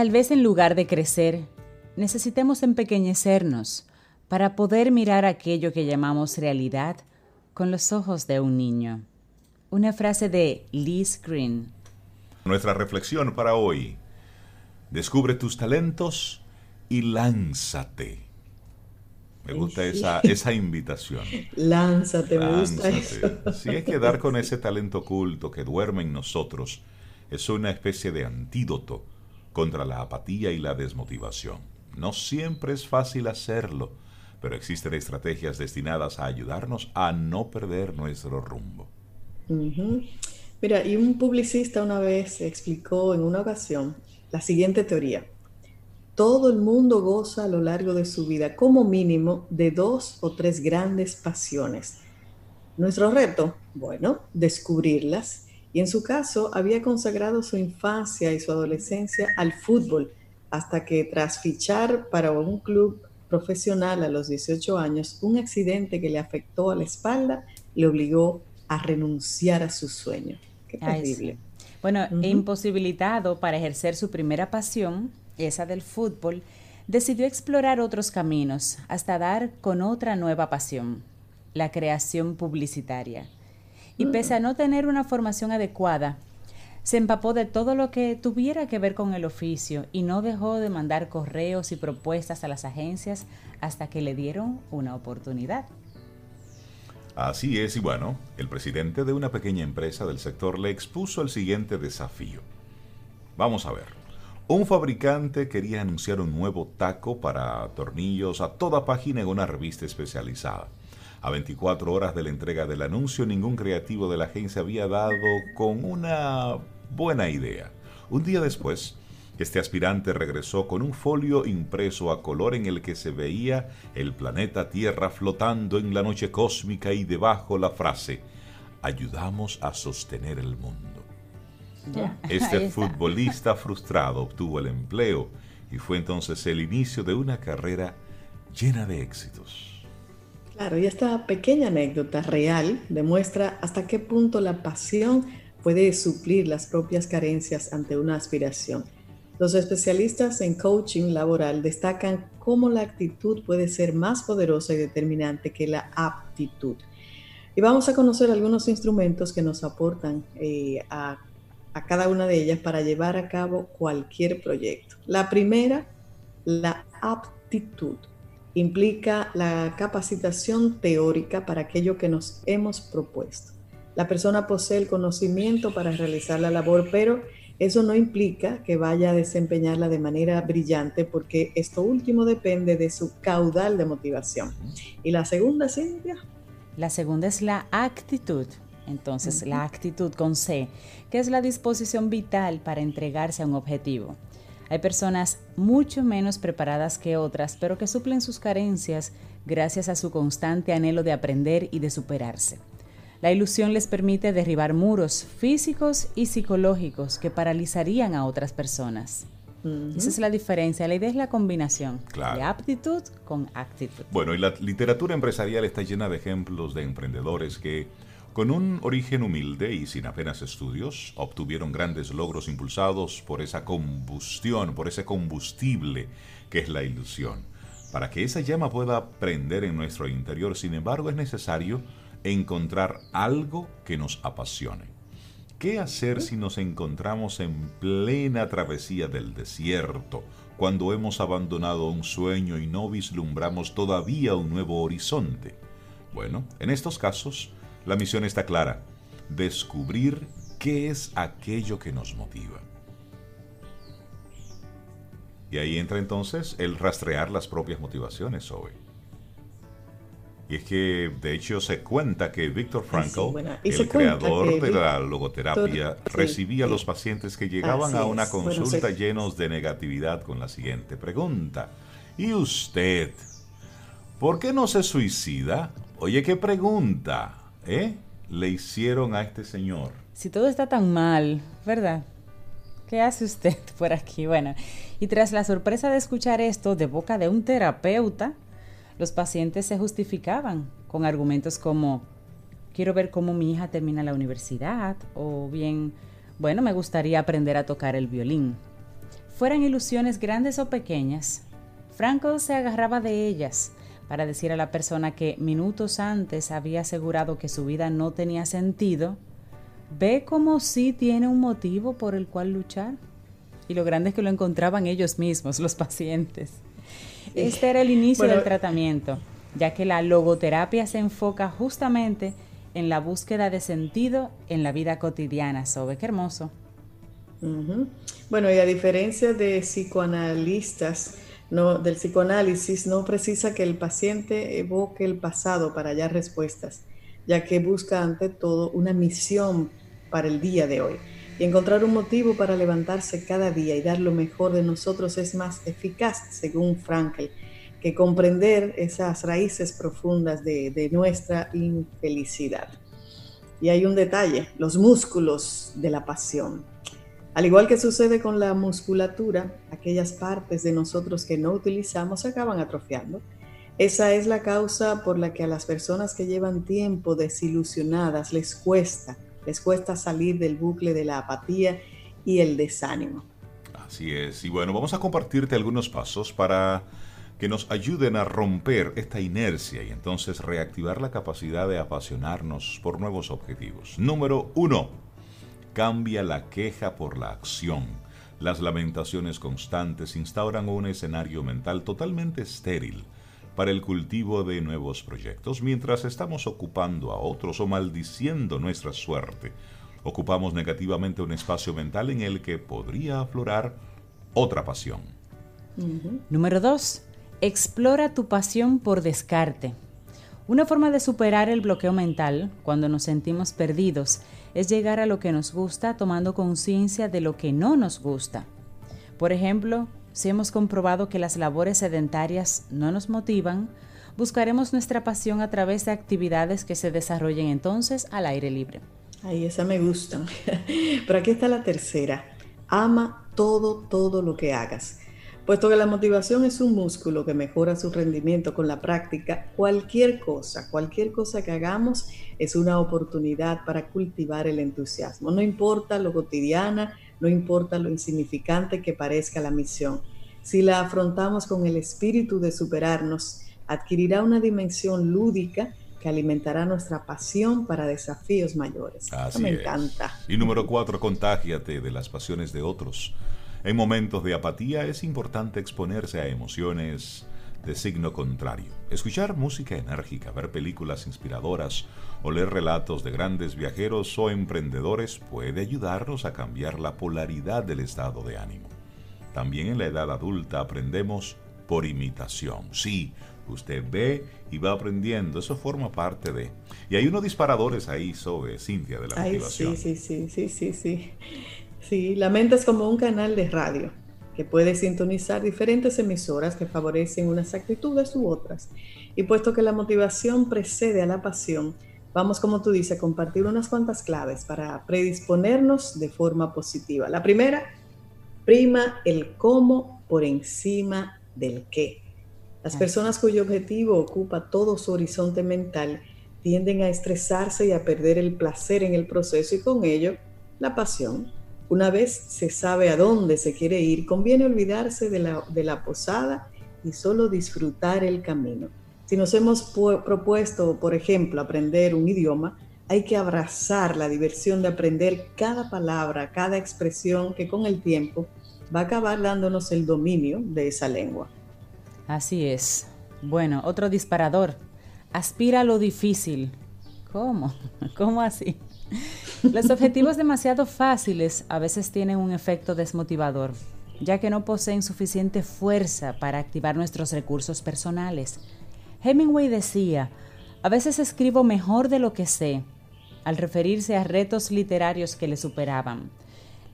Tal vez en lugar de crecer, necesitemos empequeñecernos para poder mirar aquello que llamamos realidad con los ojos de un niño. Una frase de Liz Green. Nuestra reflexión para hoy. Descubre tus talentos y lánzate. Me gusta esa, esa invitación. Lánzate, me gusta eso. Si hay que dar con ese talento oculto que duerme en nosotros, es una especie de antídoto contra la apatía y la desmotivación. No siempre es fácil hacerlo, pero existen estrategias destinadas a ayudarnos a no perder nuestro rumbo. Mira, y un publicista una vez explicó en una ocasión la siguiente teoría. Todo el mundo goza a lo largo de su vida como mínimo de dos o tres grandes pasiones. Nuestro reto, bueno, descubrirlas y en su caso había consagrado su infancia y su adolescencia al fútbol, hasta que tras fichar para un club profesional a los 18 años, un accidente que le afectó a la espalda le obligó a renunciar a su sueño. Qué terrible. Bueno, imposibilitado para ejercer su primera pasión, esa del fútbol, decidió explorar otros caminos hasta dar con otra nueva pasión, la creación publicitaria y pese a no tener una formación adecuada, se empapó de todo lo que tuviera que ver con el oficio y no dejó de mandar correos y propuestas a las agencias hasta que le dieron una oportunidad. Así es, y bueno, el presidente de una pequeña empresa del sector le expuso el siguiente desafío. Vamos a ver. Un fabricante quería anunciar un nuevo taco para tornillos a toda página en una revista especializada. A 24 horas de la entrega del anuncio, ningún creativo de la agencia había dado con una buena idea. Un día después, este aspirante regresó con un folio impreso a color en el que se veía el planeta Tierra flotando en la noche cósmica y debajo la frase, ayudamos a sostener el mundo. Este futbolista frustrado obtuvo el empleo y fue entonces el inicio de una carrera llena de éxitos. Claro, y esta pequeña anécdota real demuestra hasta qué punto la pasión puede suplir las propias carencias ante una aspiración. Los especialistas en coaching laboral destacan cómo la actitud puede ser más poderosa y determinante que la aptitud. Y vamos a conocer algunos instrumentos que nos aportan eh, a, a cada una de ellas para llevar a cabo cualquier proyecto. La primera, la aptitud implica la capacitación teórica para aquello que nos hemos propuesto. La persona posee el conocimiento para realizar la labor, pero eso no implica que vaya a desempeñarla de manera brillante porque esto último depende de su caudal de motivación. ¿Y la segunda, Cintia? La segunda es la actitud. Entonces, la actitud con C, que es la disposición vital para entregarse a un objetivo. Hay personas mucho menos preparadas que otras, pero que suplen sus carencias gracias a su constante anhelo de aprender y de superarse. La ilusión les permite derribar muros físicos y psicológicos que paralizarían a otras personas. Esa es la diferencia. La idea es la combinación de aptitud con actitud. Bueno, y la literatura empresarial está llena de ejemplos de emprendedores que con un origen humilde y sin apenas estudios, obtuvieron grandes logros impulsados por esa combustión, por ese combustible que es la ilusión. Para que esa llama pueda prender en nuestro interior, sin embargo, es necesario encontrar algo que nos apasione. ¿Qué hacer si nos encontramos en plena travesía del desierto, cuando hemos abandonado un sueño y no vislumbramos todavía un nuevo horizonte? Bueno, en estos casos, la misión está clara, descubrir qué es aquello que nos motiva. Y ahí entra entonces el rastrear las propias motivaciones, hoy. Y es que, de hecho, se cuenta que Víctor Frankl, el creador de la logoterapia, recibía a los pacientes que llegaban a una consulta llenos de negatividad con la siguiente pregunta. ¿Y usted? ¿Por qué no se suicida? Oye, qué pregunta, ¿eh? Le hicieron a este señor. Si todo está tan mal, ¿verdad? ¿Qué hace usted por aquí? Bueno, y tras la sorpresa de escuchar esto de boca de un terapeuta, los pacientes se justificaban con argumentos como, quiero ver cómo mi hija termina la universidad, o bien, bueno, me gustaría aprender a tocar el violín. Fueran ilusiones grandes o pequeñas, Franco se agarraba de ellas para decir a la persona que minutos antes había asegurado que su vida no tenía sentido, ve como si tiene un motivo por el cual luchar. Y lo grande es que lo encontraban ellos mismos, los pacientes. Este era el inicio del tratamiento, ya que la logoterapia se enfoca justamente en la búsqueda de sentido en la vida cotidiana. ¿Sobe qué hermoso? Bueno, y a diferencia de psicoanalistas, no, del psicoanálisis no precisa que el paciente evoque el pasado para hallar respuestas, ya que busca ante todo una misión para el día de hoy. Y encontrar un motivo para levantarse cada día y dar lo mejor de nosotros es más eficaz, según Frankl, que comprender esas raíces profundas de, nuestra infelicidad. Y hay un detalle, los músculos de la pasión. Al igual que sucede con la musculatura, aquellas partes de nosotros que no utilizamos se acaban atrofiando. Esa es la causa por la que a las personas que llevan tiempo desilusionadas les cuesta les cuesta salir del bucle de la apatía y el desánimo. Así es. Y bueno, vamos a compartirte algunos pasos para que nos ayuden a romper esta inercia y entonces reactivar la capacidad de apasionarnos por nuevos objetivos. Número uno, cambia la queja por la acción. Las lamentaciones constantes instauran un escenario mental totalmente estéril para el cultivo de nuevos proyectos, mientras estamos ocupando a otros o maldiciendo nuestra suerte. Ocupamos negativamente un espacio mental en el que podría aflorar otra pasión. Número 2. Explora tu pasión por descarte. Una forma de superar el bloqueo mental cuando nos sentimos perdidos es llegar a lo que nos gusta tomando conciencia de lo que no nos gusta. Por ejemplo, si hemos comprobado que las labores sedentarias no nos motivan, buscaremos nuestra pasión a través de actividades que se desarrollen entonces al aire libre. Ay, esa me gusta. Pero aquí está la tercera. Ama todo, todo lo que hagas. Puesto que la motivación es un músculo que mejora su rendimiento con la práctica, cualquier cosa, cualquier cosa que hagamos es una oportunidad para cultivar el entusiasmo. No importa lo cotidiana no importa lo insignificante que parezca la misión. Si la afrontamos con el espíritu de superarnos, adquirirá una dimensión lúdica que alimentará nuestra pasión para desafíos mayores. Así me encanta. Y número cuatro, contágiate de las pasiones de otros. En momentos de apatía es importante exponerse a emociones de signo contrario. Escuchar música enérgica, ver películas inspiradoras o leer relatos de grandes viajeros o emprendedores puede ayudarnos a cambiar la polaridad del estado de ánimo. También en la edad adulta aprendemos por imitación. Sí, usted ve y va aprendiendo, eso forma parte de... Y hay unos disparadores ahí sobre Cintia de la motivación. Sí, sí, sí, sí, sí, sí. Sí, la mente es como un canal de radio que puede sintonizar diferentes emisoras que favorecen unas actitudes u otras. Y puesto que la motivación precede a la pasión, vamos, como tú dices, a compartir unas cuantas claves para predisponernos de forma positiva. La primera, prima el cómo por encima del qué. Las personas cuyo objetivo ocupa todo su horizonte mental tienden a estresarse y a perder el placer en el proceso y con ello la pasión. Una vez se sabe a dónde se quiere ir, conviene olvidarse de la, de la posada y solo disfrutar el camino. Si nos hemos propuesto, por ejemplo, aprender un idioma, hay que abrazar la diversión de aprender cada palabra, cada expresión que con el tiempo va a acabar dándonos el dominio de esa lengua. Así es. Bueno, otro disparador. Aspira a lo difícil. ¿Cómo? ¿Cómo así? Los objetivos demasiado fáciles a veces tienen un efecto desmotivador. ya que no poseen suficiente fuerza para activar nuestros recursos personales. Hemingway decía, a veces escribo mejor de lo que sé, al referirse a retos literarios que le superaban.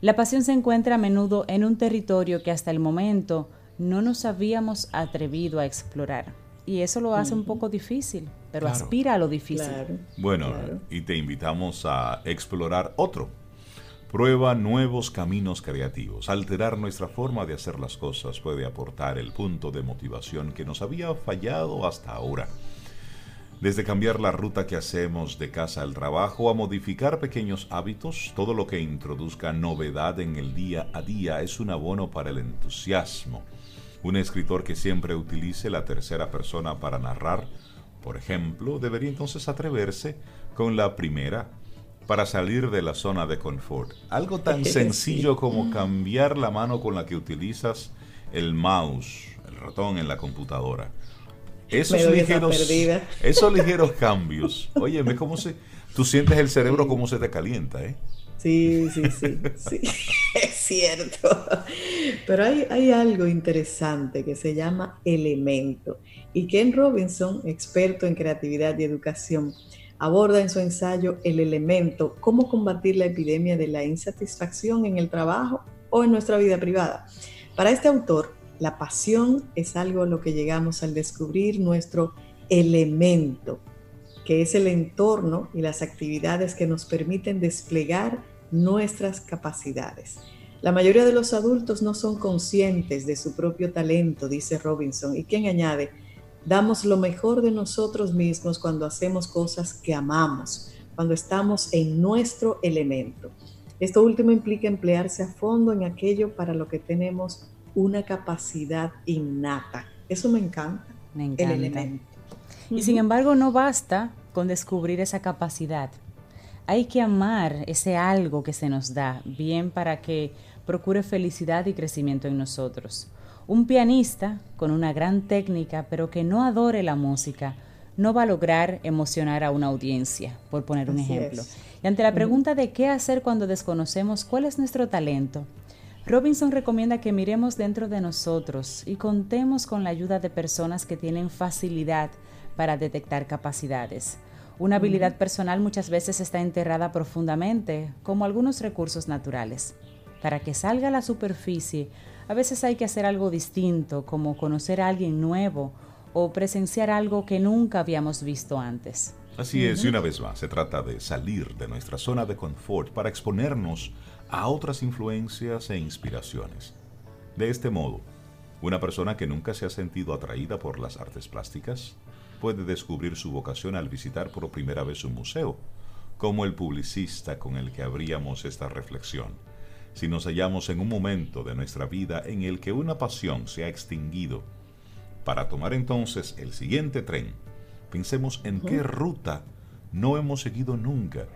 La pasión se encuentra a menudo en un territorio que hasta el momento no nos habíamos atrevido a explorar. Y eso lo hace un poco difícil, pero aspira a lo difícil. bueno, y te invitamos a explorar otro. Prueba nuevos caminos creativos. Alterar nuestra forma de hacer las cosas puede aportar el punto de motivación que nos había fallado hasta ahora. Desde cambiar la ruta que hacemos de casa al trabajo a modificar pequeños hábitos, todo lo que introduzca novedad en el día a día es un abono para el entusiasmo. Un escritor que siempre utilice la tercera persona para narrar, por ejemplo, debería entonces atreverse con la primera para salir de la zona de confort. Algo tan sencillo como cambiar la mano con la que utilizas el mouse, el ratón en la computadora. Esos ligeros, esos ligeros cambios. Óyeme, ¿cómo se...? Tú sientes el cerebro como se te calienta, ¿eh? Sí, sí, sí, sí. Cierto. Pero hay, hay algo interesante que se llama elemento. Y Ken Robinson, experto en creatividad y educación, aborda en su ensayo El elemento, cómo combatir la epidemia de la insatisfacción en el trabajo o en nuestra vida privada. Para este autor, la pasión es algo a lo que llegamos al descubrir nuestro elemento, que es el entorno y las actividades que nos permiten desplegar nuestras capacidades. La mayoría de los adultos no son conscientes de su propio talento, dice Robinson, y quien añade, damos lo mejor de nosotros mismos cuando hacemos cosas que amamos, cuando estamos en nuestro elemento. Esto último implica emplearse a fondo en aquello para lo que tenemos una capacidad innata. Eso me encanta. Me encanta. Y sin embargo no basta con descubrir esa capacidad. Hay que amar ese algo que se nos da, bien para que procure felicidad y crecimiento en nosotros. Un pianista con una gran técnica, pero que no adore la música, no va a lograr emocionar a una audiencia, por poner un ejemplo. Y ante la pregunta de qué hacer cuando desconocemos cuál es nuestro talento, Robinson recomienda que miremos dentro de nosotros y contemos con la ayuda de personas que tienen facilidad para detectar capacidades. Una habilidad personal muchas veces está enterrada profundamente, como algunos recursos naturales. Para que salga a la superficie, a veces hay que hacer algo distinto, como conocer a alguien nuevo o presenciar algo que nunca habíamos visto antes. Así es, y una vez más, se trata de salir de nuestra zona de confort para exponernos a otras influencias e inspiraciones. De este modo, una persona que nunca se ha sentido atraída por las artes plásticas puede descubrir su vocación al visitar por primera vez un museo, como el publicista con el que abríamos esta reflexión. Si nos hallamos en un momento de nuestra vida en el que una pasión se ha extinguido, para tomar entonces el siguiente tren, pensemos en qué ruta no hemos seguido nunca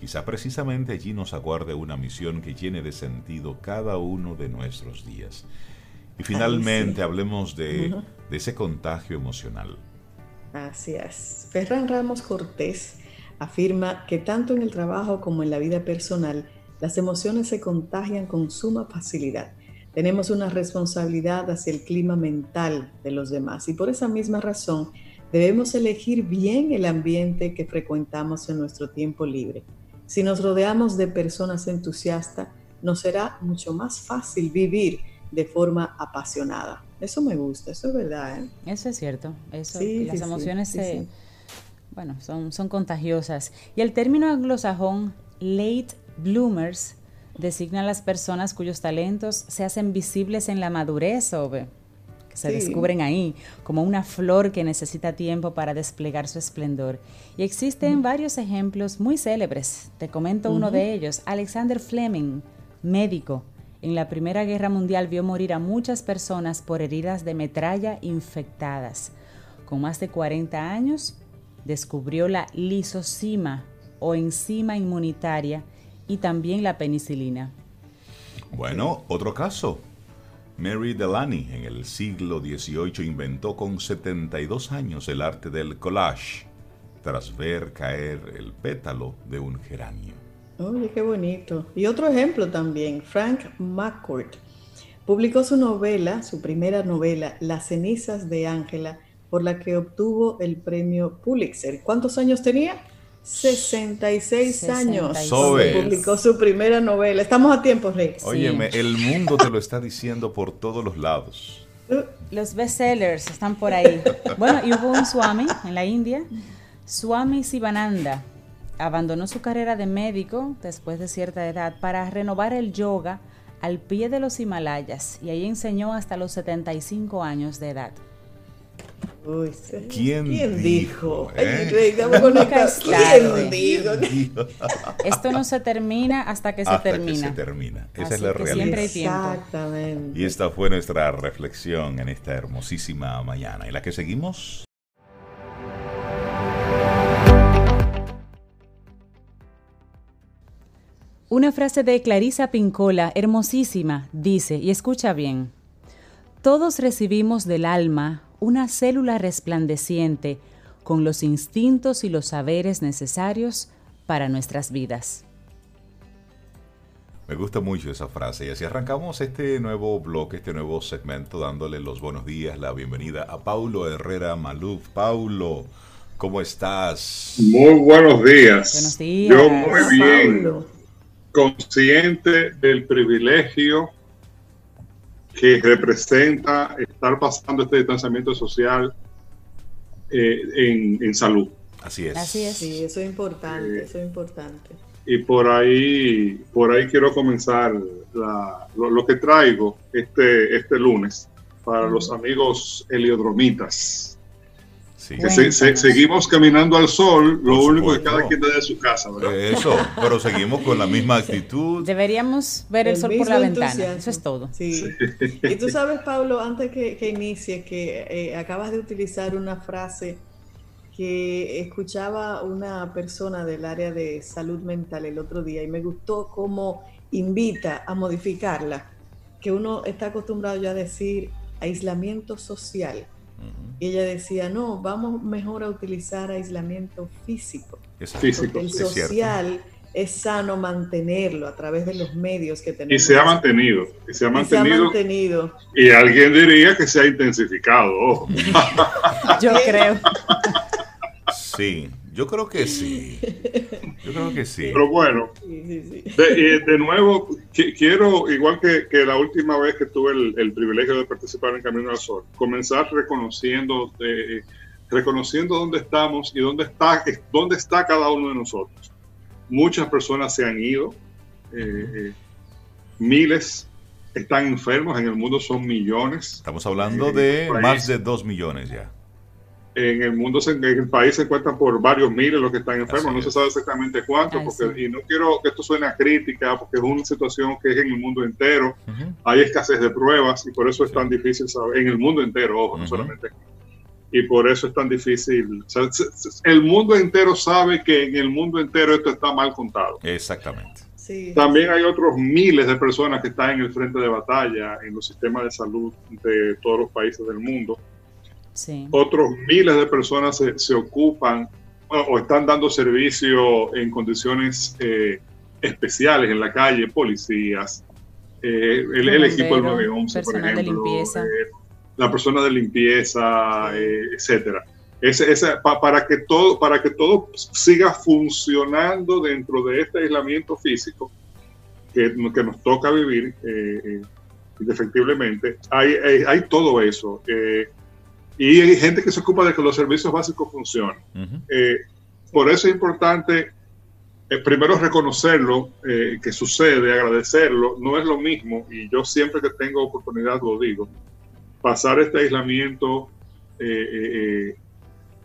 Quizá precisamente allí nos aguarde una misión que llene de sentido cada uno de nuestros días. Y finalmente hablemos de, de ese contagio emocional. Así es. Ferran Ramos Cortés afirma que tanto en el trabajo como en la vida personal, las emociones se contagian con suma facilidad. Tenemos una responsabilidad hacia el clima mental de los demás y por esa misma razón debemos elegir bien el ambiente que frecuentamos en nuestro tiempo libre. Si nos rodeamos de personas entusiastas, nos será mucho más fácil vivir de forma apasionada. Eso me gusta, eso es verdad. ¿eh? Eso es cierto. Eso, las emociones bueno, son, son contagiosas. Y el término anglosajón late bloomers designa a las personas cuyos talentos se hacen visibles en la madurez o se descubren ahí, como una flor que necesita tiempo para desplegar su esplendor. Y existen varios ejemplos muy célebres. Te comento uno de ellos. Alexander Fleming, médico, en la Primera Guerra Mundial vio morir a muchas personas por heridas de metralla infectadas. Con más de 40 años, descubrió la lisocima o enzima inmunitaria y también la penicilina. Bueno, otro caso. Mary Delany en el siglo XVIII inventó con 72 años el arte del collage, tras ver caer el pétalo de un geranio. Oye, qué bonito. Y otro ejemplo también, Frank McCourt. publicó su novela, su primera novela, Las cenizas de Ángela, por la que obtuvo el premio Pulitzer. ¿Cuántos años tenía? 66, años. publicó su primera novela. Estamos a tiempo, Rey. Óyeme, el mundo te lo está diciendo por todos los lados. Los bestsellers están por ahí. Bueno, y hubo un Swami en la India, Swami Sivananda. Abandonó su carrera de médico después de cierta edad para renovar el yoga al pie de los Himalayas y ahí enseñó hasta los 75 años de edad. ¿Quién, dijo? Esto no se termina hasta que se termina. se termina. Esa es la realidad. Siempre hay tiempo. Exactamente. Y esta fue nuestra reflexión en esta hermosísima mañana. ¿Y la que seguimos? Una frase de Clarisa Pincola, hermosísima, dice, y escucha bien, todos recibimos del alma una célula resplandeciente con los instintos y los saberes necesarios para nuestras vidas. Me gusta mucho esa frase y así arrancamos este nuevo bloque, este nuevo segmento dándole los buenos días, la bienvenida a Paulo Herrera Maluf. Paulo, ¿cómo estás? Muy buenos días. Buenos días. Yo muy bien, consciente del privilegio que representa estar pasando este distanciamiento social eh, en, salud. Así es. Así es. Sí, eso es importante, eso es importante. Y por ahí, por ahí quiero comenzar lo, que traigo este, este lunes para los amigos heliodromitas seguimos caminando al sol, lo único que cada quien da de su casa, ¿verdad? Eso, pero seguimos con la misma actitud. Deberíamos ver el, sol por la ventana, eso es todo. Sí. Y tú sabes, Pablo, antes que, que inicie, que eh, acabas de utilizar una frase que escuchaba una persona del área de salud mental el otro día y me gustó cómo invita a modificarla, que uno está acostumbrado ya a decir aislamiento social y ella decía, no, vamos mejor a utilizar aislamiento físico. físico el social es sano mantenerlo a través de los medios que tenemos. Y se ha mantenido. Y se ha mantenido. Y, se ha mantenido. y alguien diría que se ha intensificado. Yo creo. Sí, yo creo que sí. Yo creo que sí. Pero bueno, De, nuevo, quiero, igual que, la última vez que tuve el, privilegio de participar en Camino al Sol, comenzar reconociendo, eh, reconociendo dónde estamos y dónde está, dónde está cada uno de nosotros. Muchas personas se han ido, eh, eh, miles están enfermos, en el mundo son millones. Estamos hablando de más de dos millones ya en el mundo, en el país se encuentran por varios miles los que están enfermos, no se sabe exactamente cuántos, porque, y no quiero que esto suene a crítica, porque es una situación que es en el mundo entero, hay escasez de pruebas y por eso es tan difícil saber, en el mundo entero, ojo, no solamente aquí. Y por eso es tan difícil. el mundo entero sabe que en el mundo entero esto está mal contado. Exactamente. También hay otros miles de personas que están en el frente de batalla en los sistemas de salud de todos los países del mundo otros miles de personas se, ocupan o están dando servicio en condiciones eh, especiales en la calle, policías, eh, el, equipo del 911, por ejemplo, de limpieza. Eh, la persona de limpieza, etcétera. Ese, para, que todo, para que todo siga funcionando dentro de este aislamiento físico que, que nos toca vivir, indefectiblemente, hay, hay, hay todo eso. Y hay gente que se ocupa de que los servicios básicos funcionen. Eh, por eso es importante eh, primero reconocerlo, eh, que sucede, agradecerlo. No es lo mismo, y yo siempre que tengo oportunidad lo digo, pasar este aislamiento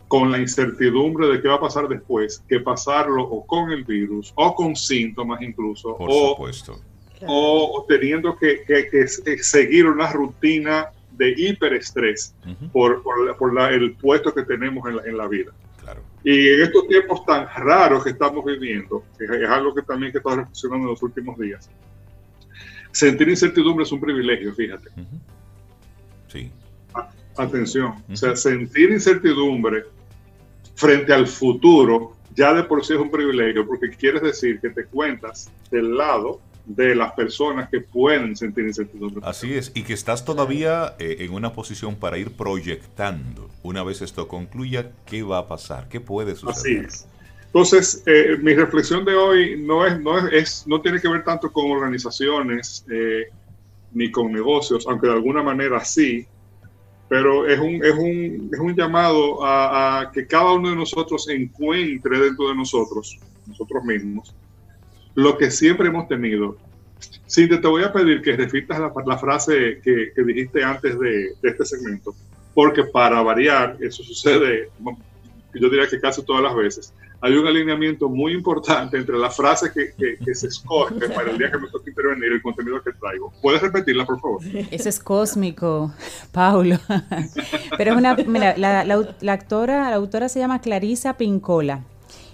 con la incertidumbre de qué va a pasar después, que pasarlo o con el virus o con síntomas incluso. Por o, supuesto. O teniendo que, que seguir una rutina de hiperestrés por, por, el puesto que tenemos en la, en la vida. Claro. Y en estos tiempos tan raros que estamos viviendo, que es algo que también que está reflexionando en los últimos días, sentir incertidumbre es un privilegio, fíjate. Sí. atención, o sea, sentir incertidumbre frente al futuro ya de por sí es un privilegio, porque quieres decir que te cuentas del lado de las personas que pueden sentir incertidumbre. Así es, y que estás todavía eh, en una posición para ir proyectando, una vez esto concluya, qué va a pasar, qué puede suceder. Así es. Entonces, eh, mi reflexión de hoy no, es, no, es, no tiene que ver tanto con organizaciones eh, ni con negocios, aunque de alguna manera sí, pero es un, es un, es un llamado a, a que cada uno de nosotros encuentre dentro de nosotros, nosotros mismos, lo que siempre hemos tenido. Sí, te, voy a pedir que repitas la, frase que, dijiste antes de, este segmento, porque para variar, eso sucede, yo diría que casi todas las veces, hay un alineamiento muy importante entre la frase que, que, se escoge para el día que me toca intervenir y el contenido que traigo. ¿Puedes repetirla, por favor? Eso es cósmico, Paulo. Pero es una, mira, la, la, actora, la autora se llama Clarisa Pincola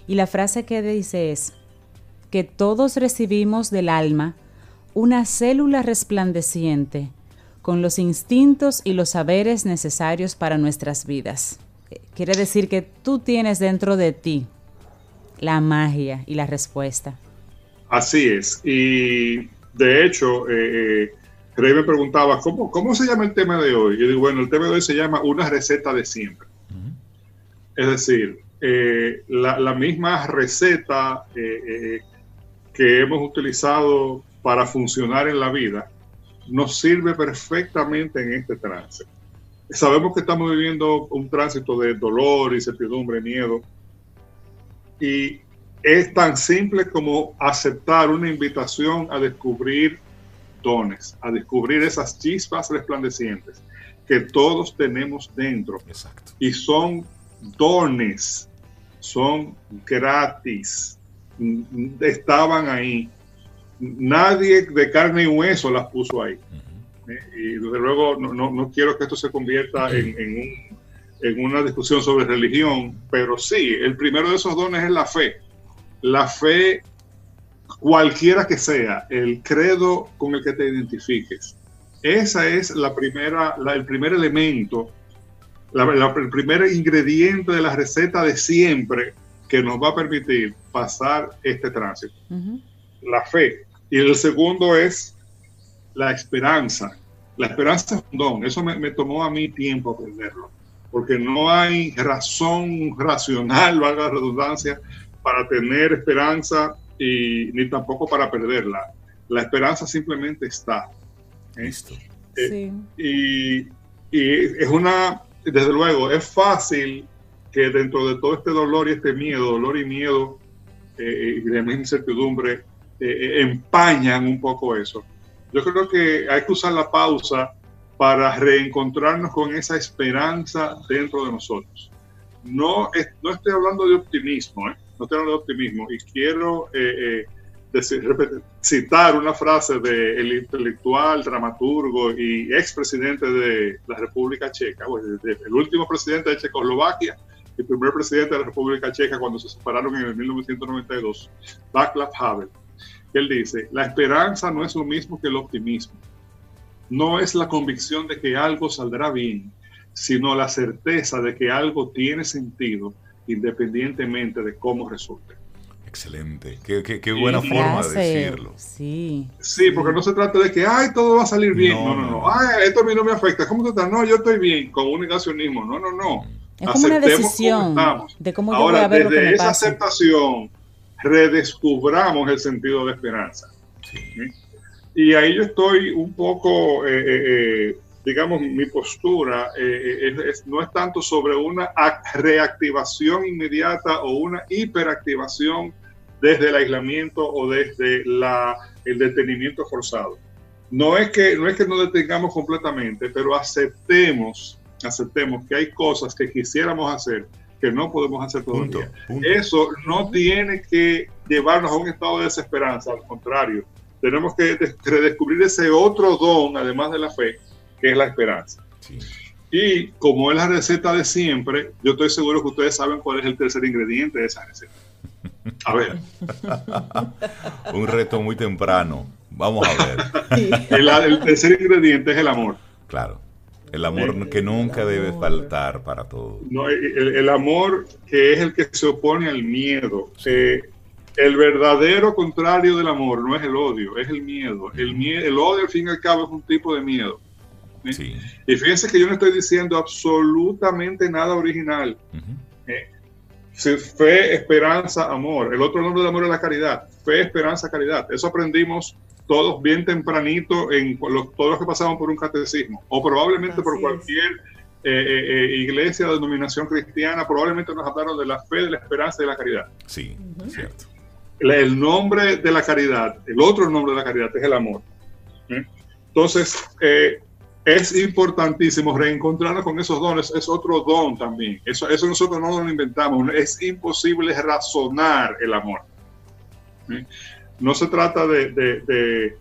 y la frase que dice es, que todos recibimos del alma una célula resplandeciente con los instintos y los saberes necesarios para nuestras vidas. Quiere decir que tú tienes dentro de ti la magia y la respuesta. Así es. Y de hecho, eh, eh me preguntaba, ¿cómo, ¿cómo se llama el tema de hoy? Yo digo, bueno, el tema de hoy se llama una receta de siempre. Es decir, eh, la, misma receta eh, eh que hemos utilizado para funcionar en la vida nos sirve perfectamente en este trance. Sabemos que estamos viviendo un tránsito de dolor, incertidumbre, miedo, y es tan simple como aceptar una invitación a descubrir dones, a descubrir esas chispas resplandecientes que todos tenemos dentro. Exacto. Y son dones, son gratis estaban ahí. Nadie de carne y hueso las puso ahí. Eh, y desde luego no, quiero que esto se convierta en, una discusión sobre religión, pero sí, el primero de esos dones es la fe. La fe, cualquiera que sea, el credo con el que te identifiques. Esa es la primera, el primer elemento, el primer ingrediente de la receta de siempre que nos va a permitir pasar este tránsito. La fe. Y el segundo es la esperanza. La esperanza es un don. Eso me, tomó a mí tiempo aprenderlo. Porque no hay razón racional, valga la redundancia, para tener esperanza y ni tampoco para perderla. La esperanza simplemente está. ¿eh? Eh, y, y es una, desde luego, es fácil que dentro de todo este dolor y este miedo, dolor y miedo eh, y de incertidumbre, eh, eh, empañan un poco eso. Yo creo que hay que usar la pausa para reencontrarnos con esa esperanza dentro de nosotros. No, no estoy hablando de optimismo, no estoy hablando de optimismo y quiero citar una frase del intelectual, dramaturgo y expresidente de la República Checa, el último presidente de Checoslovaquia, el primer presidente de la República Checa cuando se separaron en el 1992, Václav Havel. Él dice, la esperanza no es lo mismo que el optimismo. No es la convicción de que algo saldrá bien, sino la certeza de que algo tiene sentido independientemente de cómo resulte. Excelente, qué, buena forma de decirlo. Sí. Sí, porque no se trata de que, ay, todo va a salir bien. No, no, no. Ay, esto a mí no me afecta. ¿Cómo tú estás? No, yo estoy bien, con un negacionismo. No, no, no. Mm. Es como una decisión de cómo yo voy a ver desde lo que esa aceptación, redescubramos el sentido de esperanza. Y ahí yo estoy un poco, eh, eh, eh, digamos, mi postura no es tanto sobre una reactivación inmediata o una hiperactivación desde el aislamiento o desde la, el detenimiento forzado. No es, que, no es que nos detengamos completamente, pero aceptemos aceptemos que hay cosas que quisiéramos hacer que no podemos hacer todavía. Eso no tiene que llevarnos a un estado de desesperanza, al contrario, tenemos que redescubrir ese otro don, además de la fe, que es la esperanza. Y como es la receta de siempre, yo estoy seguro que ustedes saben cuál es el tercer ingrediente de esa receta. A ver. un reto muy temprano. Vamos a ver. el tercer ingrediente es el amor. Claro. El amor que nunca debe faltar para todo. No, el, amor que es el que se opone al miedo. Eh, el verdadero contrario del amor no es el odio, es el miedo. El, miedo, el odio, al fin y al cabo, es un tipo de miedo. Y fíjense que yo no estoy diciendo absolutamente nada original. fe, esperanza, amor. El otro nombre de amor es la caridad. Fe, esperanza, caridad. Eso aprendimos todos bien tempranito en los, todos los que pasamos por un catecismo. O probablemente por cualquier eh, eh, eh, iglesia de denominación cristiana, probablemente nos hablaron de la fe, de la esperanza y de la caridad. Sí, cierto. El nombre de la caridad, el otro nombre de la caridad es el amor. Entonces, es importantísimo reencontrarnos con esos dones, es otro don también. Eso, eso nosotros no lo inventamos, es imposible razonar el amor. No se trata de,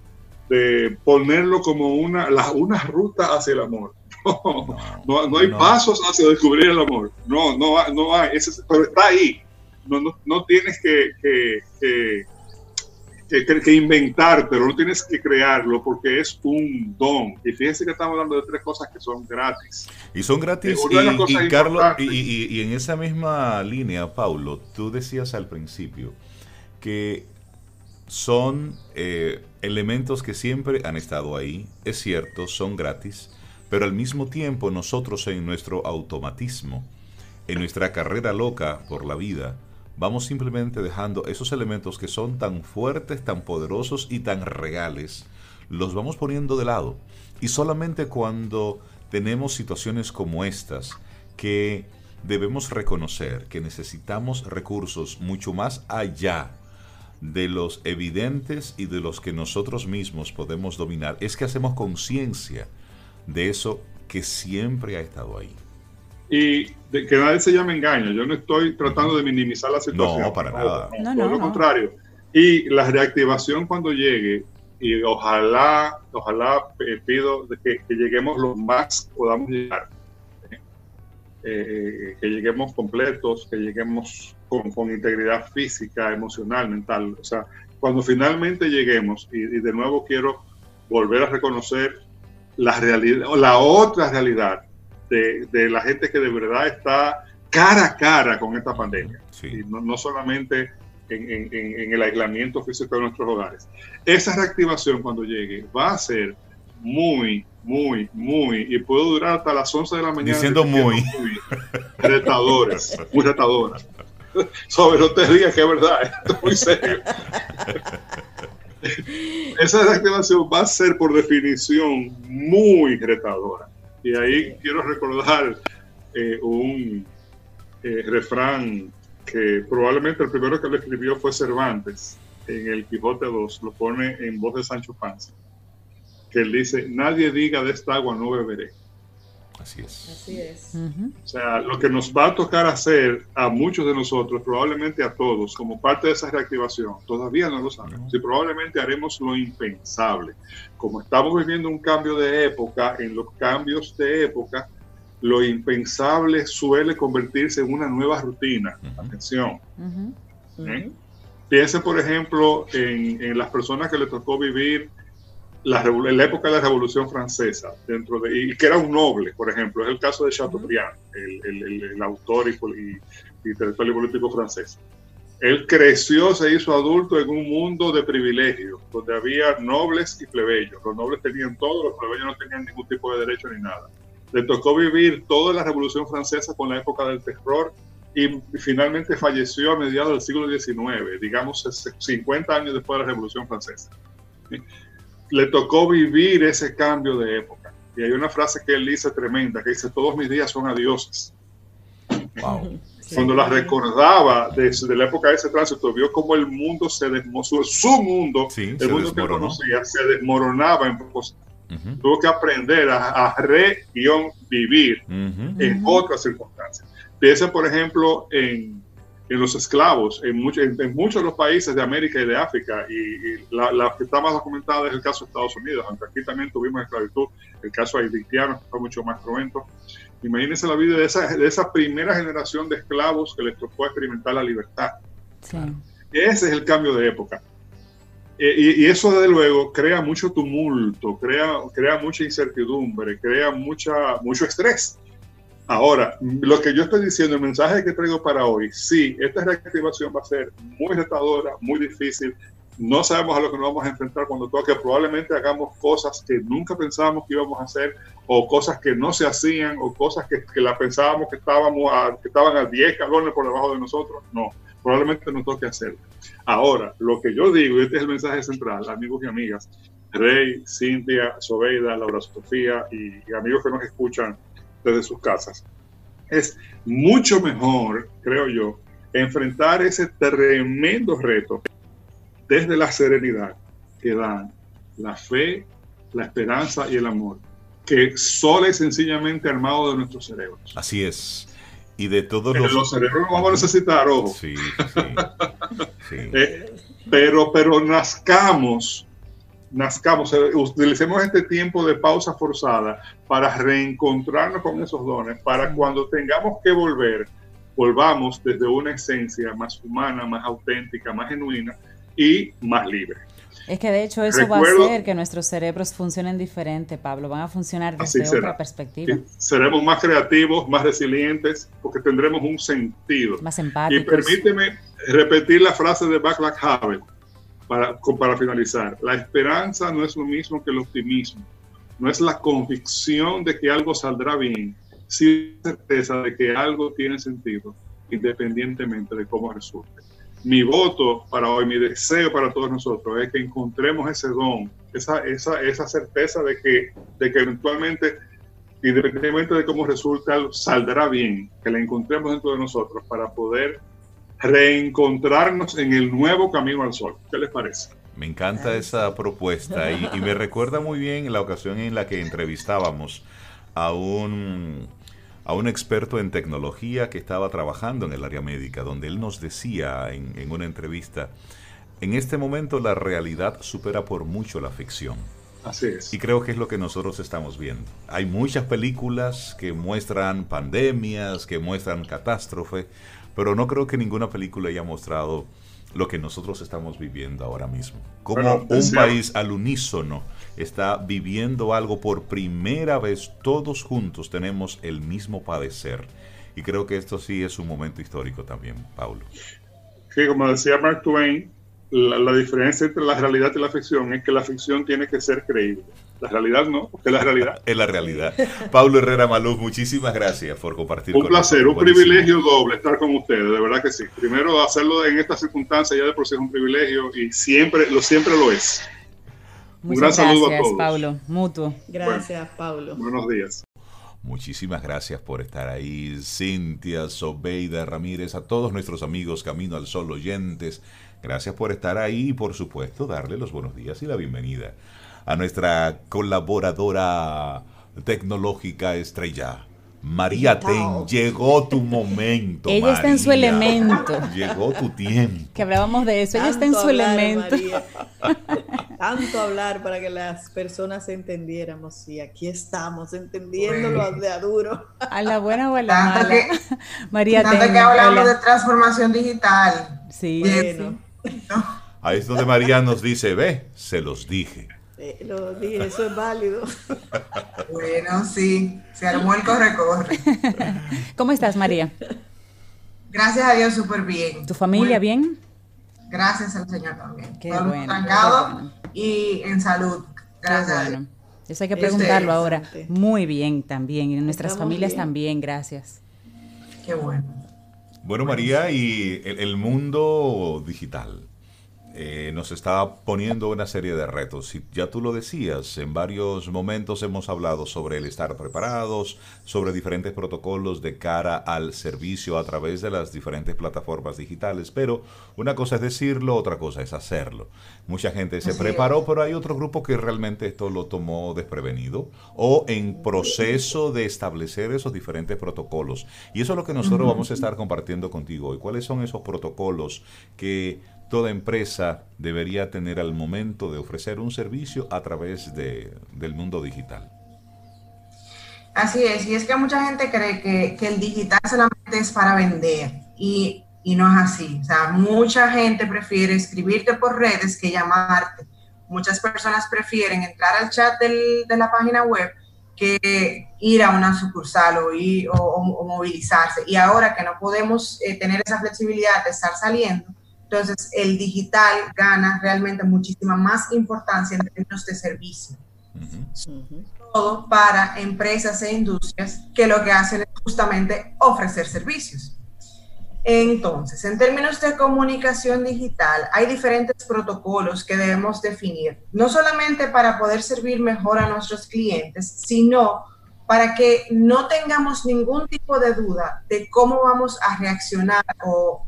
ponerlo como una, una ruta hacia el amor. No, no, hay pasos hacia descubrir el amor. No, no, no hay. pero está ahí. No, no, tienes que, que, que, que, inventártelo, no tienes que crearlo porque es un don. Y fíjense que estamos hablando de tres cosas que son gratis. Y son gratis. Y, y, Carlos, y, y en esa misma línea, Paulo, tú decías al principio que son eh, elementos que siempre han estado ahí, es cierto, son gratis, pero al mismo tiempo nosotros en nuestro automatismo, en nuestra carrera loca por la vida, vamos simplemente dejando esos elementos que son tan fuertes, tan poderosos y tan reales, los vamos poniendo de lado. Y solamente cuando tenemos situaciones como estas, que debemos reconocer que necesitamos recursos mucho más allá de los evidentes y de los que nosotros mismos podemos dominar, es que hacemos conciencia de eso que siempre ha estado ahí. Y de que nadie se llame engaño, yo no estoy tratando de minimizar la situación. No, para nada. No, no, lo contrario. Y la reactivación cuando llegue, y ojalá, ojalá eh, pido que, que lleguemos lo más podamos llegar eh, que lleguemos completos, que lleguemos con, integridad física, emocional, mental. O sea, cuando finalmente lleguemos, y, de nuevo quiero volver a reconocer la realidad, la otra realidad de, la gente que de verdad está cara a cara con esta pandemia, y no, solamente en, en, el aislamiento físico de nuestros hogares. Esa reactivación cuando llegue va a ser muy, muy, muy, y puedo durar hasta las 11 de la mañana. Diciendo muy. retadoras, muy retadoras. Sobre no te digas que es verdad, esto es muy serio. Esa reactivación va a ser por definición muy retadora. Y ahí quiero recordar eh, un eh, refrán que probablemente el primero que lo escribió fue Cervantes en el Quijote 2, lo pone en voz de Sancho Panza que él dice, nadie diga de esta agua no beberé. Así es. Así es. O sea, lo que nos va a tocar hacer a muchos de nosotros, probablemente a todos, como parte de esa reactivación, todavía no lo sabemos. Y probablemente haremos lo impensable. Como estamos viviendo un cambio de época, en los cambios de época, lo impensable suele convertirse en una nueva rutina. Atención. ¿Eh? Piense, por ejemplo, en, en las personas que le tocó vivir la, en la época de la Revolución Francesa, dentro de, y que era un noble, por ejemplo, es el caso de Chateaubriand, el, el, autor y, y, y político francés. Él creció, se hizo adulto en un mundo de privilegios, donde había nobles y plebeyos. Los nobles tenían todo, los plebeyos no tenían ningún tipo de derecho ni nada. Le tocó vivir toda la Revolución Francesa con la época del terror y finalmente falleció a mediados del siglo XIX, digamos 50 años después de la Revolución Francesa le tocó vivir ese cambio de época. Y hay una frase que él dice tremenda, que dice, todos mis días son adioses. Wow. Cuando la recordaba de, la época de ese tránsito, vio cómo el mundo se desmoronó, su mundo, el mundo que conocía, se desmoronaba en cosas. Tuvo que aprender a, re-vivir en otras circunstancias. Piensa, por ejemplo, en en los esclavos en, en, muchos de los países de América y de África, y, la, que está más documentada es el caso de Estados Unidos, aunque aquí también tuvimos esclavitud, el caso haitiano fue mucho más cruento. Imagínense la vida de esa, de esa primera generación de esclavos que les tocó experimentar la libertad. Ese es el cambio de época. Eh, y, y, eso, desde luego, crea mucho tumulto, crea, crea mucha incertidumbre, crea mucha, mucho estrés Ahora, lo que yo estoy diciendo, el mensaje que traigo para hoy, sí, esta reactivación va a ser muy retadora, muy difícil. No sabemos a lo que nos vamos a enfrentar cuando toque. Probablemente hagamos cosas que nunca pensábamos que íbamos a hacer, o cosas que no se hacían, o cosas que, que la pensábamos que, estábamos que estaban a 10 galones por debajo de nosotros. No, probablemente nos toque hacerlo. Ahora, lo que yo digo, y este es el mensaje central, amigos y amigas, Rey, Cintia, Sobeida, Laura Sofía y amigos que nos escuchan desde sus casas. Es mucho mejor, creo yo, enfrentar ese tremendo reto desde la serenidad que dan la fe, la esperanza y el amor, que solo y sencillamente armado de nuestros cerebros. Así es. Y de todos los... los cerebros vamos a necesitar, ojo. Sí, sí, eh, pero, pero nazcamos nazcamos, utilicemos este tiempo de pausa forzada para reencontrarnos con esos dones, para cuando tengamos que volver, volvamos desde una esencia más humana, más auténtica, más genuina y más libre. Es que de hecho eso va a hacer que nuestros cerebros funcionen diferente, Pablo, van a funcionar desde otra perspectiva. seremos más creativos, más resilientes, porque tendremos un sentido. Más empáticos. Y permíteme repetir la frase de Backlack Havel para, para finalizar, la esperanza no es lo mismo que el optimismo, no es la convicción de que algo saldrá bien, sino la certeza de que algo tiene sentido, independientemente de cómo resulte. Mi voto para hoy, mi deseo para todos nosotros es que encontremos ese don, esa, esa, esa certeza de que, de que eventualmente, independientemente de cómo resulte, algo saldrá bien, que la encontremos dentro de nosotros para poder reencontrarnos en el nuevo camino al sol. ¿Qué les parece? Me encanta esa propuesta y, me recuerda muy bien la ocasión en la que entrevistábamos a un, a un experto en tecnología que estaba trabajando en el área médica, donde él nos decía en, en una entrevista, en este momento la realidad supera por mucho la ficción. Así es. Y creo que es lo que nosotros estamos viendo. Hay muchas películas que muestran pandemias, que muestran catástrofe, pero no creo que ninguna película haya mostrado lo que nosotros estamos viviendo ahora mismo. Como un país al unísono está viviendo algo por primera vez, todos juntos tenemos el mismo padecer. Y creo que esto sí es un momento histórico también, Paulo. Sí, como decía Mark Twain, la, diferencia entre la realidad y la ficción es que la ficción tiene que ser creíble. La realidad no, porque es la realidad. es la realidad. Pablo Herrera Maluz, muchísimas gracias por compartir. Un placer, un privilegio doble estar con ustedes, de verdad que sí. Primero hacerlo en estas circunstancias ya de por sí es un privilegio y siempre lo, siempre lo es. un gran saludo a todos. Pablo. Mutuo. Gracias, Pablo. Buenos días. Muchísimas gracias por estar ahí, Cintia, Sobeida, Ramírez, a todos nuestros amigos Camino al Sol oyentes. Gracias por estar ahí y por supuesto darle los buenos días y la bienvenida a nuestra colaboradora tecnológica estrella. María Ten, llegó tu momento. Ella está en su elemento. Llegó tu tiempo. Que hablábamos de eso, ella está en su elemento. Tanto hablar para que las personas entendiéramos. Y aquí estamos, entendiéndolo de a duro. A la buena o a la mala. María Ten. que hablamos de transformación digital. Sí. Bueno. Ahí es donde María nos dice, ve, se los dije. Eh, lo dije, eso es válido. bueno, sí, se armó el corre-corre. ¿Cómo estás, María? Gracias a Dios, súper bien. ¿Tu familia bien? Gracias al Señor también. Qué bueno, trancado y en salud. Gracias. bueno. Eso hay que preguntarlo ahora. Muy bien también. Y nuestras familias también, gracias. Qué bueno. Bueno, María, y el, mundo digital eh, nos está poniendo una serie de retos. Y ya tú lo decías, en varios momentos hemos hablado sobre el estar preparados, sobre diferentes protocolos de cara al servicio a través de las diferentes plataformas digitales. Pero una cosa es decirlo, otra cosa es hacerlo. Mucha gente se preparó, pero hay otro grupo que realmente esto lo tomó desprevenido o en proceso de establecer esos diferentes protocolos. Y eso es lo que nosotros vamos a estar compartiendo contigo hoy. ¿Cuáles son esos protocolos que toda empresa debería tener al momento de ofrecer un servicio a través de, del mundo digital? Así es, y es que mucha gente cree que, que el digital solamente es para vender y y no es así. O sea, mucha gente prefiere escribirte por redes que llamarte. Muchas personas prefieren entrar al chat del, de la página web que ir a una sucursal o, ir, o, movilizarse. Y ahora que no podemos eh, tener esa flexibilidad de estar saliendo, entonces el digital gana realmente muchísima más importancia en términos de servicio. Todo para empresas e industrias que lo que hacen es justamente ofrecer servicios. Entonces, en términos de comunicación digital, hay diferentes protocolos que debemos definir, no solamente para poder servir mejor a nuestros clientes, sino para que no tengamos ningún tipo de duda de cómo vamos a reaccionar o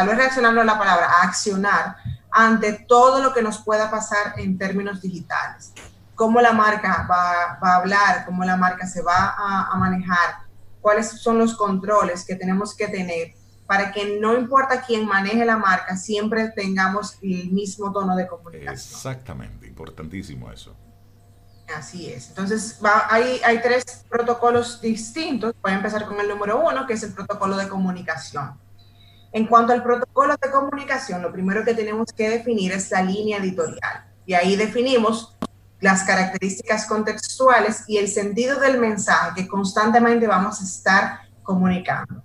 tal vez reaccionar no es la palabra, a accionar ante todo lo que nos pueda pasar en términos digitales. Cómo la marca va, a hablar, cómo la marca se va a manejar, cuáles son los controles que tenemos que tener para que no importa quién maneje la marca, siempre tengamos el mismo tono de comunicación. Exactamente, importantísimo eso. Así es. Entonces, hay, hay tres protocolos distintos. Voy a empezar con el número uno, que es el protocolo de comunicación. En cuanto al protocolo de comunicación, lo primero que tenemos que definir es la línea editorial. Y ahí definimos las características contextuales y el sentido del mensaje que constantemente vamos a estar comunicando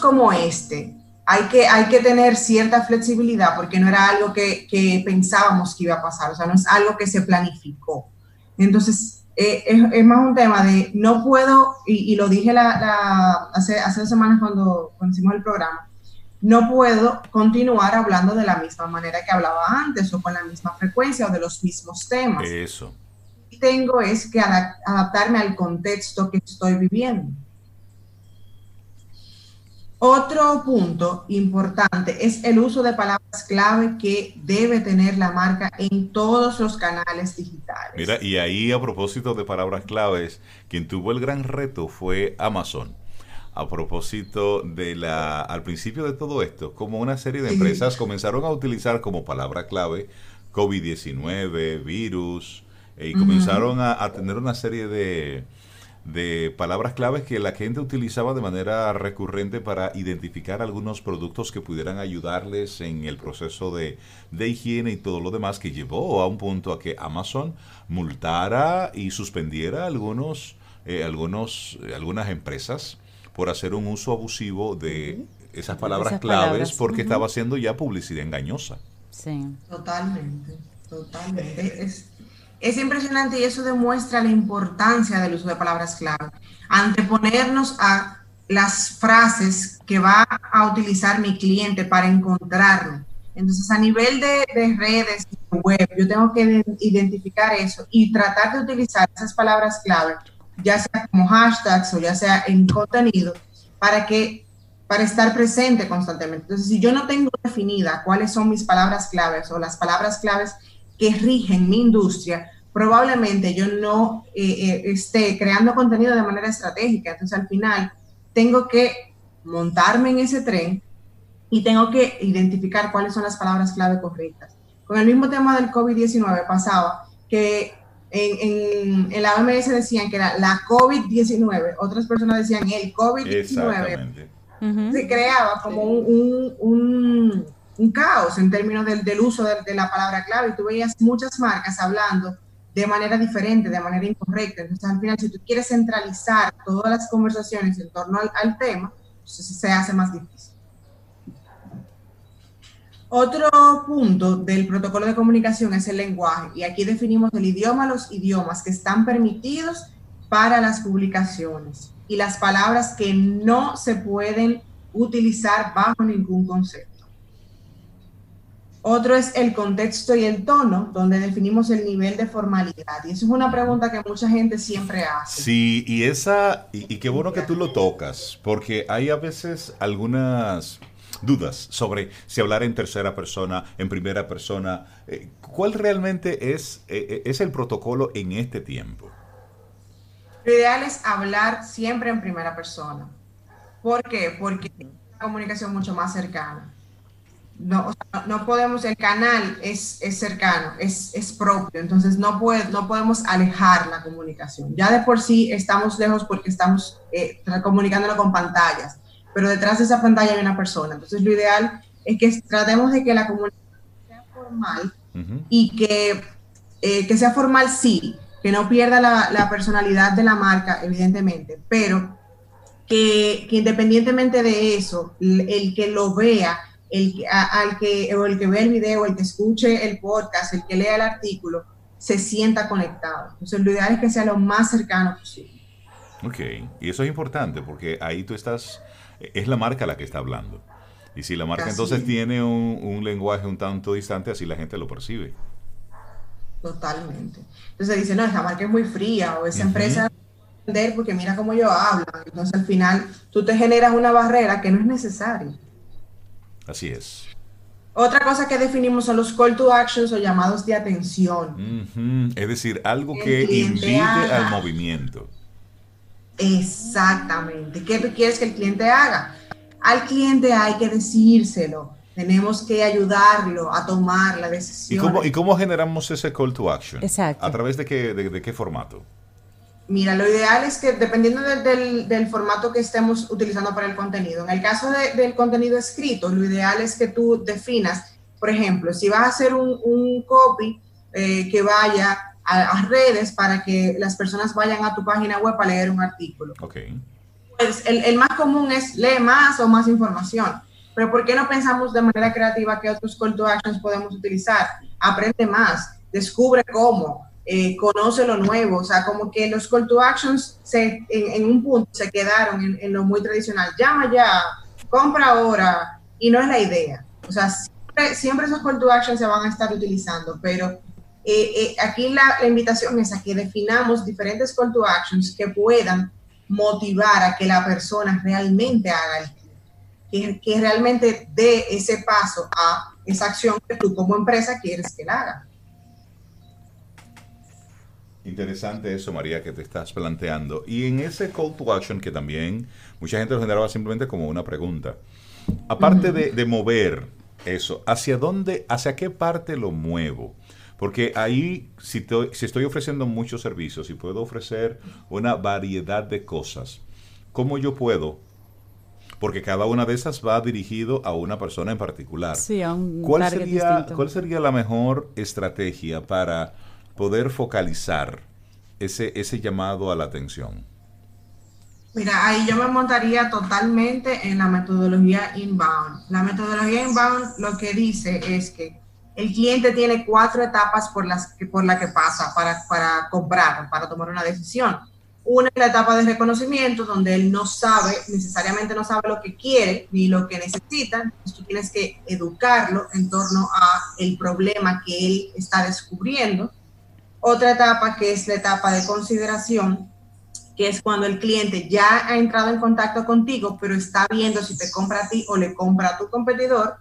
como este, hay que, hay que tener cierta flexibilidad porque no era algo que, que, pensábamos que iba a pasar, o sea, no es algo que se planificó. Entonces, eh, es, más un tema de no puedo, y, lo dije la, hace, hace dos semanas cuando, cuando hicimos el programa, no puedo continuar hablando de la misma manera que hablaba antes o con la misma frecuencia o de los mismos temas. Eso. Tengo es que adaptarme al contexto que estoy viviendo. Otro punto importante es el uso de palabras clave que debe tener la marca en todos los canales digitales. Mira, y ahí a propósito de palabras claves, quien tuvo el gran reto fue Amazon. A propósito de la, al principio de todo esto, como una serie de empresas comenzaron a utilizar como palabra clave COVID-19, virus, y comenzaron a tener una serie de, de palabras claves que la gente utilizaba de manera recurrente para identificar algunos productos que pudieran ayudarles en el proceso de, higiene y todo lo demás que llevó a un punto a que Amazon multara y suspendiera algunos, eh, algunos, eh, algunas empresas por hacer un uso abusivo de esas palabras claves porque estaba haciendo ya publicidad engañosa. Sí. Totalmente, totalmente. Es, es impresionante y eso demuestra la importancia del uso de palabras clave. Anteponernos a las frases que va a utilizar mi cliente para encontrarme. Entonces, a nivel de, redes web, yo tengo que identificar eso y tratar de utilizar esas palabras clave, ya sea como hashtags o ya sea en contenido, para que para estar presente constantemente. Entonces, si yo no tengo definida cuáles son mis palabras claves o las palabras claves que rigen mi industria, probablemente yo no eh, eh, esté creando contenido de manera estratégica. Entonces, al final, tengo que montarme en ese tren y tengo que identificar cuáles son las palabras clave correctas. Con el mismo tema del COVID-19 pasaba que en, en, la OMS decían que era la COVID-19, otras personas decían el COVID-19. Se creaba como un, un un caos en términos del, del uso de, la palabra clave y tú veías muchas marcas hablando de manera diferente, de manera incorrecta. Entonces, al final, si tú quieres centralizar todas las conversaciones en torno al, tema, pues se hace más difícil. Otro punto del protocolo de comunicación es el lenguaje, y aquí definimos el idioma, los idiomas que están permitidos para las publicaciones y las palabras que no se pueden utilizar bajo ningún concepto. Otro es el contexto y el tono, donde definimos el nivel de formalidad. Y eso es una pregunta que mucha gente siempre hace. Sí, y esa, y, qué bueno que tú lo tocas, porque hay a veces algunas dudas sobre si hablar en tercera persona, en primera persona. Eh, ¿Cuál realmente es, eh, eh, es el protocolo en este tiempo? Lo ideal es hablar siempre en primera persona. ¿Por qué? Porque es una comunicación mucho más cercana no, no podemos, el canal es, es cercano, es, es, propio, entonces no, puede, no podemos alejar la comunicación. Ya de por sí estamos lejos porque estamos eh, comunicándolo con pantallas, pero detrás de esa pantalla hay una persona. Entonces lo ideal es que tratemos de que la comunicación sea formal y que, eh, que sea formal sí, que no pierda la, personalidad de la marca, evidentemente, pero que, independientemente de eso, el, que lo vea, el, al que, o el que vea el video, el que escuche el podcast, el que lea el artículo, se sienta conectado. Entonces, lo ideal es que sea lo más cercano posible. Ok, y eso es importante porque ahí tú estás, es la marca la que está hablando. Y si la marca entonces tiene un, lenguaje un tanto distante, así la gente lo percibe. Totalmente. Entonces dice, no, esa marca es muy fría o esa empresa vender porque mira cómo yo hablo. Entonces al final tú te generas una barrera que no es necesaria. Así es. Otra cosa que definimos son los call to actions o llamados de atención. Es decir, algo que invite al movimiento. Exactamente. ¿Qué tú quieres que el cliente haga? Al cliente hay que decírselo. Tenemos que ayudarlo a tomar la decisión. ¿Y cómo, generamos ese call to action? Exacto. ¿A través de qué, de, qué formato? Mira, lo ideal es que dependiendo del, formato que estemos utilizando para el contenido, en el caso del contenido escrito, lo ideal es que tú definas, por ejemplo, si vas a hacer un, copy eh, que vaya a, redes para que las personas vayan a tu página web a leer un artículo. Okay. Pues el, el, más común es lee más o más información. Pero ¿por qué no pensamos de manera creativa qué otros call to actions podemos utilizar? Aprende más, descubre cómo, eh, conoce lo nuevo. O sea, como que los call to actions se, en, un punto se quedaron en, lo muy tradicional. Llama ya, compra ahora. Y no es la idea. O sea, siempre, siempre esos call to actions se van a estar utilizando, pero eh, eh, aquí la, invitación es a que definamos diferentes call to actions que puedan motivar a que la persona realmente haga el que, realmente dé ese paso a esa acción que tú como empresa quieres que la haga. Interesante eso, María, que te estás planteando. Y en ese call to action, que también mucha gente lo generaba simplemente como una pregunta. Aparte de, de, mover eso, ¿hacia dónde, hacia qué parte lo muevo? Porque ahí, si, si estoy ofreciendo muchos servicios y puedo ofrecer una variedad de cosas, ¿cómo yo puedo porque cada una de esas va dirigido a una persona en particular. Sí, a un ¿Cuál sería, ¿Cuál sería la mejor estrategia para poder focalizar ese, ese llamado a la atención? Mira, ahí yo me montaría totalmente en la metodología inbound. La metodología inbound lo que dice es que el cliente tiene cuatro etapas por las que, por la que pasa para, para comprar, para tomar una decisión. Una es la etapa de reconocimiento, donde él no sabe, necesariamente no sabe lo que quiere ni lo que necesita. Entonces tú tienes que educarlo en torno a el problema que él está descubriendo. Otra etapa que es la etapa de consideración, que es cuando el cliente ya ha entrado en contacto contigo, pero está viendo si te compra a ti o le compra a tu competidor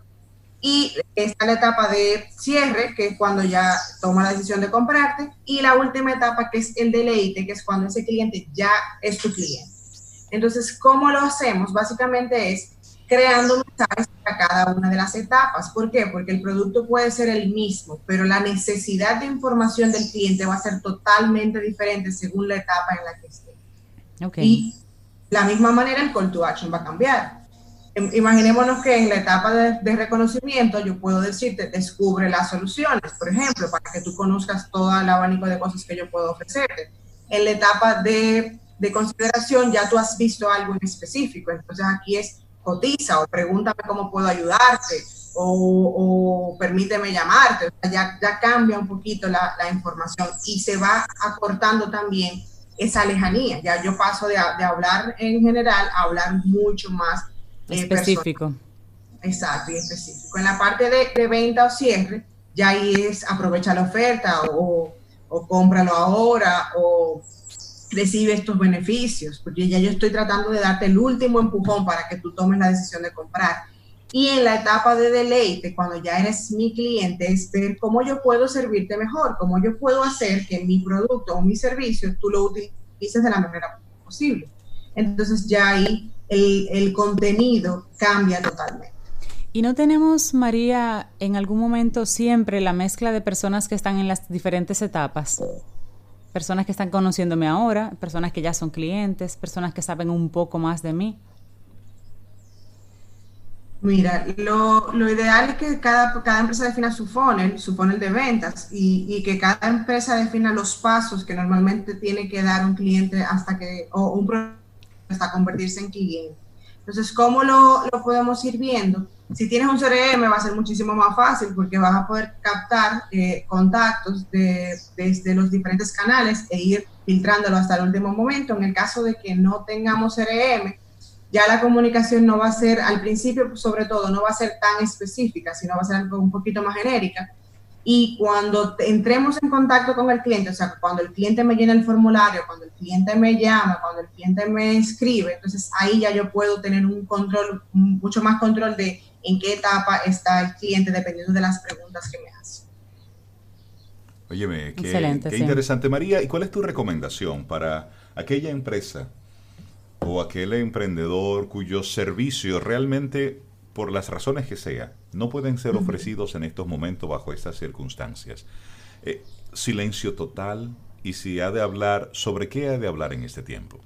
y está la etapa de cierre, que es cuando ya toma la decisión de comprarte. Y la última etapa, que es el deleite, que es cuando ese cliente ya es tu cliente. Entonces, ¿cómo lo hacemos? Básicamente es creando mensajes para cada una de las etapas. ¿Por qué? Porque el producto puede ser el mismo, pero la necesidad de información del cliente va a ser totalmente diferente según la etapa en la que esté. Okay. Y la misma manera el call to action va a cambiar. Imaginémonos que en la etapa de, reconocimiento yo puedo decirte, descubre las soluciones, por ejemplo, para que tú conozcas todo el abanico de cosas que yo puedo ofrecerte. En la etapa de, de consideración ya tú has visto algo en específico, entonces aquí es cotiza o pregúntame cómo puedo ayudarte o, permíteme llamarte. ya, ya cambia un poquito la, la, información y se va acortando también esa lejanía. Ya yo paso de, de hablar en general a hablar mucho más específico. Exacto, y específico. En la parte de, venta o cierre, ya ahí es aprovecha la oferta o, o cómpralo ahora o recibe estos beneficios, porque ya yo estoy tratando de darte el último empujón para que tú tomes la decisión de comprar. Y en la etapa de deleite, cuando ya eres mi cliente, es ver cómo yo puedo servirte mejor, cómo yo puedo hacer que mi producto o mi servicio tú lo utilices de la manera posible. Entonces ya ahí el, contenido cambia totalmente. ¿Y no tenemos, María, en algún momento siempre la mezcla de personas que están en las diferentes etapas? Personas que están conociéndome ahora, personas que ya son clientes, personas que saben un poco más de mí. Mira, lo, ideal es que cada, cada, empresa defina su funnel, su funnel de ventas, y, que cada empresa defina los pasos que normalmente tiene que dar un cliente hasta que, o un hasta convertirse en cliente. Entonces, ¿cómo lo, lo, podemos ir viendo? Si tienes un CRM va a ser muchísimo más fácil porque vas a poder captar eh, contactos de, desde los diferentes canales e ir filtrándolo hasta el último momento. En el caso de que no tengamos CRM, ya la comunicación no va a ser, al principio sobre todo, no va a ser tan específica, sino va a ser algo un poquito más genérica. Y cuando entremos en contacto con el cliente, o sea, cuando el cliente me llena el formulario, cuando el cliente me llama, cuando el cliente me escribe, entonces ahí ya yo puedo tener un control, mucho más control de en qué etapa está el cliente dependiendo de las preguntas que me hace. Óyeme, qué, qué interesante María. ¿Y cuál es tu recomendación para aquella empresa o aquel emprendedor cuyos servicios realmente, por las razones que sea, no pueden ser ofrecidos en estos momentos bajo estas circunstancias. Eh, silencio total y si ha de hablar, ¿sobre qué ha de hablar en este tiempo?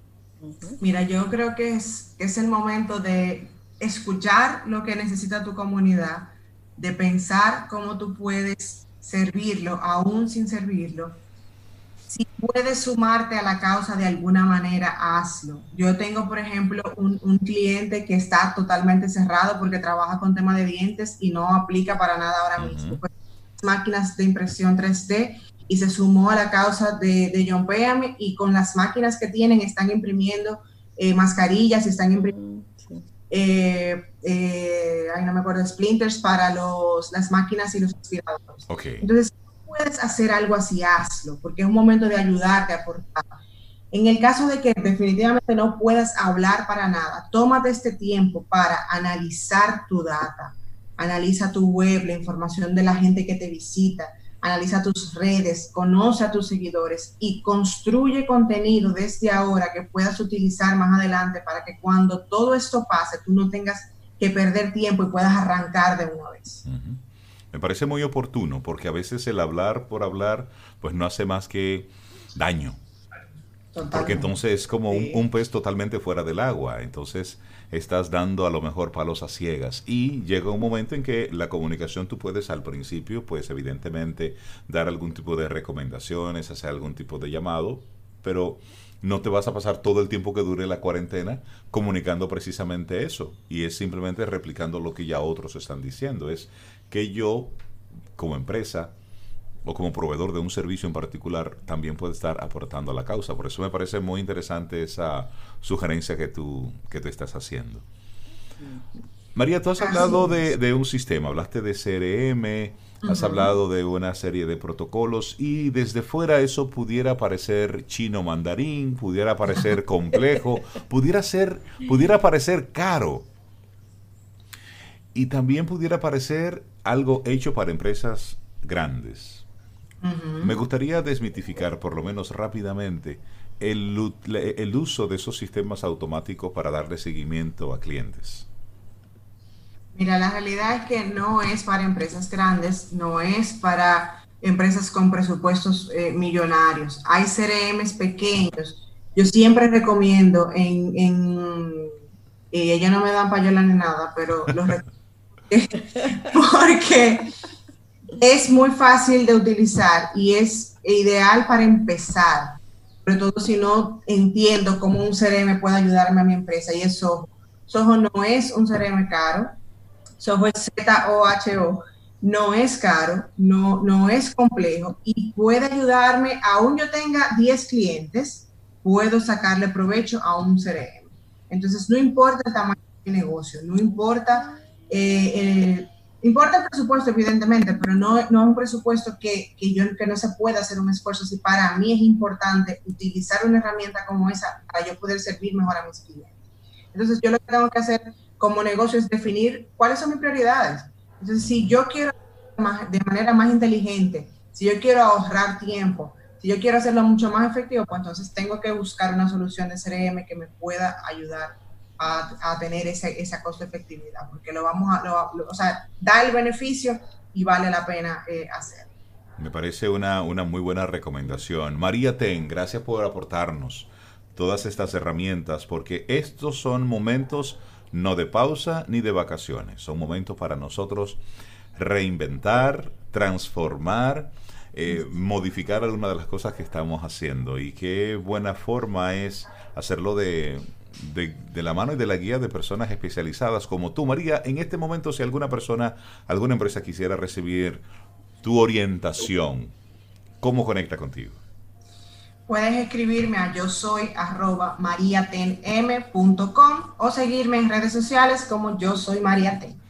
Mira, yo creo que es, es el momento de escuchar lo que necesita tu comunidad, de pensar cómo tú puedes servirlo, aún sin servirlo, si puedes sumarte a la causa de alguna manera, hazlo. Yo tengo, por ejemplo, un, cliente que está totalmente cerrado porque trabaja con tema de dientes y no aplica para nada ahora mismo. Pues, máquinas de impresión 3D y se sumó a la causa de, de John Payame y con las máquinas que tienen están imprimiendo eh, mascarillas, están imprimiendo, eh, eh, ay, no me acuerdo, splinters para los, las máquinas y los aspiradores. Okay. Entonces, puedes hacer algo así, hazlo, porque es un momento de ayudarte, a aportar. En el caso de que definitivamente no puedas hablar para nada, tómate este tiempo para analizar tu data, analiza tu web, la información de la gente que te visita, analiza tus redes, conoce a tus seguidores y construye contenido desde ahora que puedas utilizar más adelante para que cuando todo esto pase tú no tengas que perder tiempo y puedas arrancar de una vez. Me parece muy oportuno porque a veces el hablar por hablar pues no hace más que daño. Porque entonces es como un, pez totalmente fuera del agua. Entonces estás dando a lo mejor palos a ciegas. Y llega un momento en que la comunicación tú puedes al principio, pues evidentemente dar algún tipo de recomendaciones, hacer algún tipo de llamado, pero no te vas a pasar todo el tiempo que dure la cuarentena comunicando precisamente eso. Y es simplemente replicando lo que ya otros están diciendo. Es que yo, como empresa o como proveedor de un servicio en particular, también puedo estar aportando a la causa. Por eso me parece muy interesante esa sugerencia que tú, que tú estás haciendo. María, tú has hablado de, de un sistema, hablaste de CRM, Has hablado de una serie de protocolos y desde fuera eso pudiera parecer chino mandarín, pudiera parecer complejo, pudiera ser, pudiera parecer caro. Y también pudiera parecer algo hecho para empresas grandes. Me gustaría desmitificar, por lo menos rápidamente, el, el uso de esos sistemas automáticos para darle seguimiento a clientes. Mira, la realidad es que no es para empresas grandes, no es para empresas con presupuestos eh, millonarios. Hay CRMs pequeños. Yo siempre recomiendo en, en y ellos no me dan payola ni nada, pero los porque es muy fácil de utilizar y es ideal para empezar, sobre todo si no entiendo cómo un CRM puede ayudarme a mi empresa. Y eso Soho. No es un CRM caro, software ZOHO no es caro, no, no es complejo y puede ayudarme, aún yo tenga 10 clientes, puedo sacarle provecho a un CRM. Entonces, no importa el tamaño del negocio, no importa, eh, importa el presupuesto, evidentemente, pero no, no es un presupuesto que, que, yo, que no se pueda hacer un esfuerzo. Si para mí es importante utilizar una herramienta como esa para yo poder servir mejor a mis clientes. Entonces, yo lo que tengo que hacer como negocio es definir cuáles son mis prioridades. Entonces, si yo quiero de manera más inteligente, si yo quiero ahorrar tiempo, si yo quiero hacerlo mucho más efectivo, pues entonces tengo que buscar una solución de CRM que me pueda ayudar a, tener esa, esa costo efectividad, porque lo vamos a, o sea, da el beneficio y vale la pena eh, hacer. Me parece una, una muy buena recomendación. María Ten, gracias por aportarnos todas estas herramientas, porque estos son momentos no de pausa ni de vacaciones. Son momentos para nosotros reinventar, transformar, eh, modificar algunas de las cosas que estamos haciendo. Y qué buena forma es hacerlo de, de, la mano y de la guía de personas especializadas como tú, María. En este momento, si alguna persona, alguna empresa quisiera recibir tu orientación, ¿cómo conecta contigo? Puedes escribirme a yo soy arroba mariatenm.com o seguirme en redes sociales como yo soy mariaten.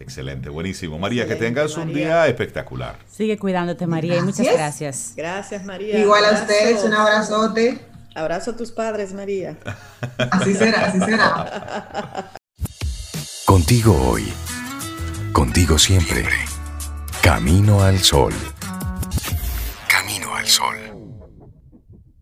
Excelente, buenísimo. María, que tengas un día espectacular. Sigue cuidándote, María, y muchas gracias. Gracias, María. Igual a ustedes, un abrazote. Abrazo a tus padres, María. Así será, así será. Contigo hoy. Contigo siempre. Camino al sol. Camino al sol.